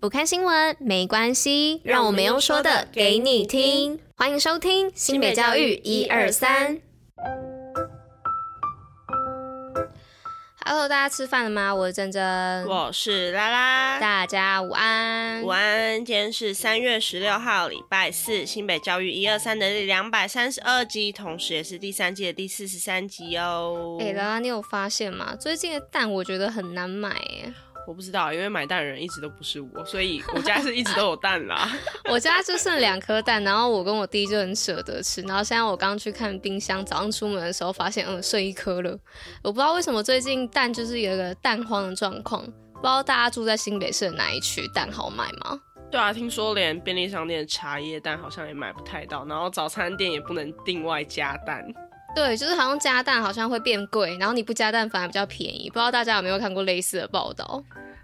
不看新闻没关系，让我们用说的给你听。欢迎收听新北教育一二三。Hello，大家吃饭了吗？我是珍珍，我是拉拉，大家午安，午安。今天是三月十六号，礼拜四，新北教育一二三的第两百三十二集，同时也是第三季的第四十三集哦。哎、欸，拉拉，你有发现吗？最近的蛋我觉得很难买，我不知道，因为买蛋的人一直都不是我，所以我家是一直都有蛋啦。我家就剩两颗蛋，然后我跟我弟就很舍得吃。然后现在我刚去看冰箱，早上出门的时候发现，嗯，剩一颗了。我不知道为什么最近蛋就是有一个蛋荒的状况，不知道大家住在新北市的哪一区，蛋好买吗？对啊，听说连便利商店的茶叶蛋好像也买不太到，然后早餐店也不能另外加蛋。对，就是好像加蛋好像会变贵，然后你不加蛋反而比较便宜。不知道大家有没有看过类似的报道？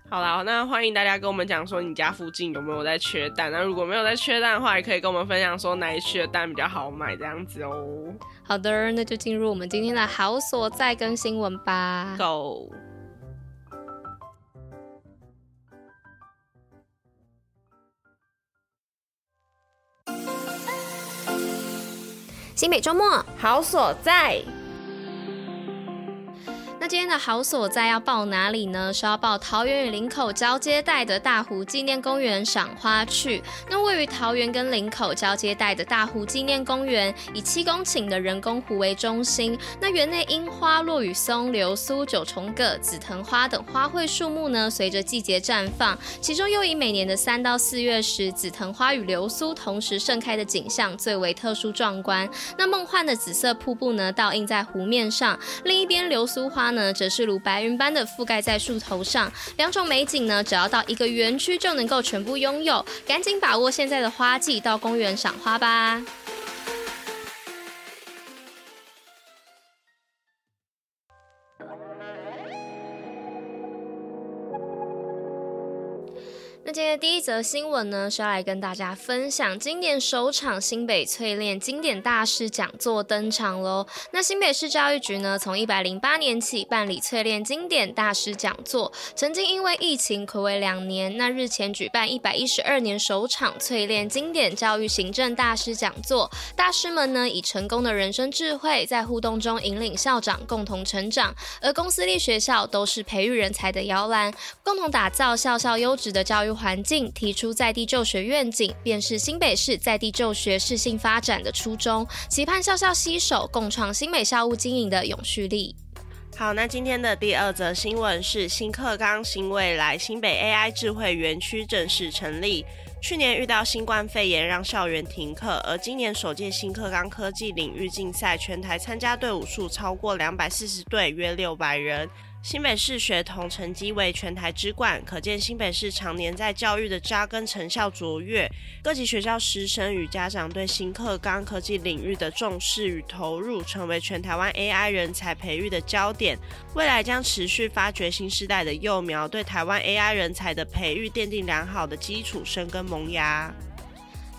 好啦，那欢迎大家跟我们讲说你家附近有没有在缺蛋。那如果没有在缺蛋的话，也可以跟我们分享说哪一区的蛋比较好买这样子哦。好的，那就进入我们今天的好所在跟新闻吧。Go。新北周末好所在。那今天的好所在要报哪里呢？是要报桃园与林口交接带的大湖纪念公园赏花去。那位于桃园跟林口交接带的大湖纪念公园，以七公顷的人工湖为中心。那园内樱花、落羽松、流苏、九重葛、紫藤花等花卉树木呢，随着季节绽放。其中又以每年的三到四月时，紫藤花与流苏同时盛开的景象最为特殊壮观。那梦幻的紫色瀑布呢，倒映在湖面上。另一边流苏花呢，则是如白云般的覆盖在树头上，两种美景呢，只要到一个园区就能够全部拥有，赶紧把握现在的花季，到公园赏花吧。那今天第一则新闻呢，是要来跟大家分享今年首场新北淬炼经典大师讲座登场喽。那新北市教育局呢，从一百零八年起办理淬炼经典大师讲座，曾经因为疫情睽违两年，那日前举办一百一十二年首场淬炼经典教育行政大师讲座，大师们呢，以成功的人生智慧，在互动中引领校长共同成长，而公私立学校都是培育人才的摇篮，共同打造校校优质的教育环境，提出在地就学愿景，便是新北市在地就学适性发展的初衷，期盼校校携手共创新北校务经营的永续力。好，那今天的第二则新闻是新课纲新未来，新北 AI 智慧园区正式成立。去年遇到新冠肺炎让校园停课，而今年首届新课纲科技领域竞赛，全台参加队伍数超过两百四十队，约六百人。新北市学童成绩为全台之冠，可见新北市常年在教育的扎根成效卓越。各级学校师生与家长对新课纲科技领域的重视与投入，成为全台湾 AI 人才培育的焦点。未来将持续发掘新时代的幼苗，对台湾 AI 人才的培育奠定良好的基础，生根萌芽。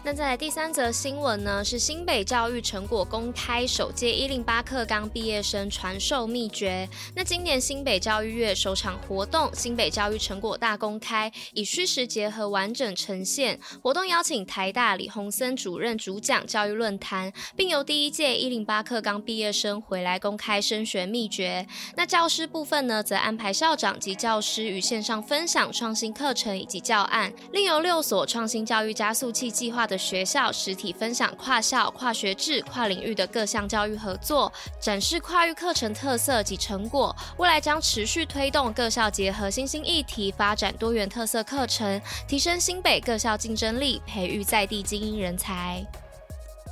那再来第三则新闻呢，是新北教育成果公开首届一零八课纲毕业生传授秘诀。那今年新北教育月首场活动，新北教育成果大公开，以虚实结合完整呈现。活动邀请台大李鸿森主任主讲教育论坛，并由第一届一零八课纲毕业生回来公开升学秘诀。那教师部分呢，则安排校长及教师与线上分享创新课程以及教案，另有六所创新教育加速器计划的。学校实体分享跨校、跨学制、跨领域的各项教育合作，展示跨域课程特色及成果。未来将持续推动各校结合新兴议题，发展多元特色课程，提升新北各校竞争力，培育在地精英人才。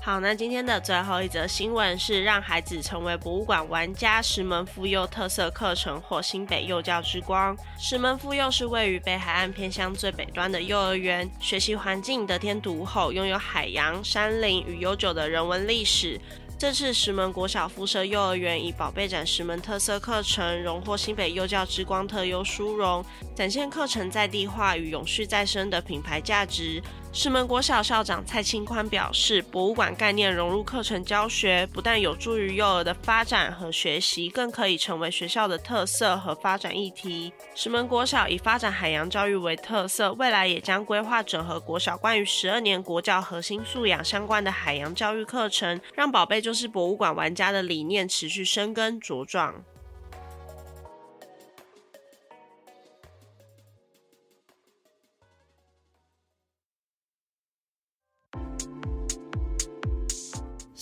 好，那今天的最后一则新闻是让孩子成为博物馆玩家，石门妇幼特色课程获新北幼教之光。石门妇幼是位于北海岸偏乡最北端的幼儿园，学习环境得天独厚，拥有海洋、山林与悠久的人文历史。这次石门国小附设幼儿园以“宝贝展石门”特色课程荣获新北幼教之光特优殊荣，展现课程在地化与永续再生的品牌价值。石门国小校长蔡清宽表示，博物馆概念融入课程教学，不但有助于幼儿的发展和学习，更可以成为学校的特色和发展议题。石门国小以发展海洋教育为特色，未来也将规划整合国小关于十二年国教核心素养相关的海洋教育课程，让宝贝就是博物馆玩家的理念持续生根茁壮。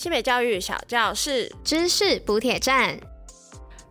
新北教育小教室，知识补铁站。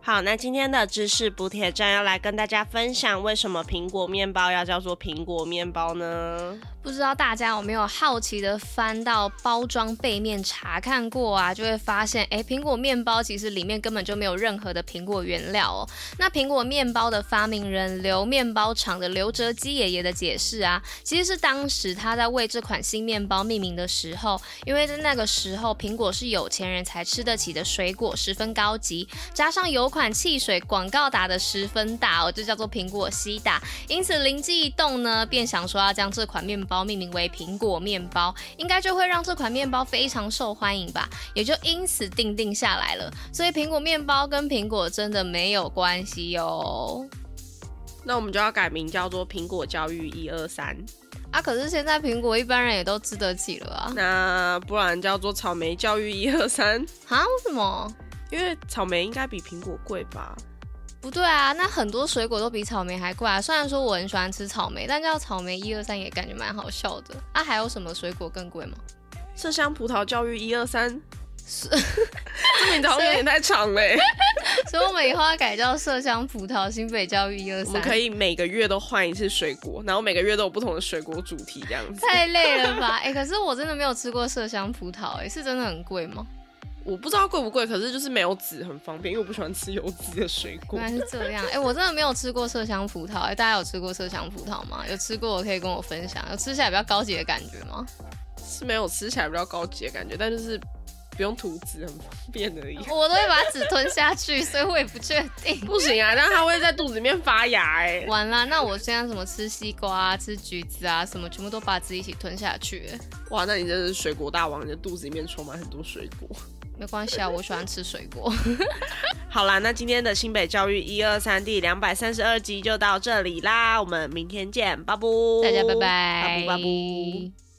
好，那今天的知识补铁站要来跟大家分享，为什么苹果面包要叫做苹果面包呢？不知道大家有没有好奇的翻到包装背面查看过啊？就会发现，哎，苹果面包其实里面根本就没有任何的苹果原料哦。那苹果面包的发明人刘面包厂的刘哲基爷爷的解释啊，其实是当时他在为这款新面包命名的时候，因为在那个时候苹果是有钱人才吃得起的水果，十分高级，加上有款汽水广告打得十分大哦，就叫做苹果西打，因此灵机一动呢，便想说要将这款面包。包命名为苹果面包，应该就会让这款面包非常受欢迎吧，也就因此定定下来了。所以苹果面包跟苹果真的没有关系哟。那我们就要改名叫做苹果教育一二三啊！可是现在苹果一般人也都吃得起了啊。那不然叫做草莓教育一二三啊？为什么？因为草莓应该比苹果贵吧？不对啊，那很多水果都比草莓还贵啊。虽然说我很喜欢吃草莓，但叫草莓一二三也感觉蛮好笑的。啊，还有什么水果更贵吗？麝香葡萄教育一二三，这名字好像有点太长嘞。所以我们以后要改叫麝香葡萄新北教育一二三。我们可以每个月都换一次水果，然后每个月都有不同的水果主题这样子。太累了吧？哎、欸，可是我真的没有吃过麝香葡萄，哎，是真的很贵吗？我不知道贵不贵，可是就是没有籽很方便，因为我不喜欢吃有籽的水果。原来是这样，哎、欸，我真的没有吃过麝香葡萄，哎、欸，大家有吃过麝香葡萄吗？有吃过，我可以跟我分享，有吃起来比较高级的感觉吗？是没有吃起来比较高级的感觉，但就是不用吐籽，很方便而已。我都会把籽吞下去，所以我也不确定。不行啊，但它会在肚子里面发芽、欸，哎，完了，那我现在什么吃西瓜啊、吃橘子啊，什么全部都把籽一起吞下去、欸，哇，那你真是水果大王，你的肚子里面充满很多水果。没关系啊，我喜欢吃水果。好啦，那今天的新北教育一二三第两百三十二集就到这里啦，我们明天见，拜拜，大家拜拜，拜拜。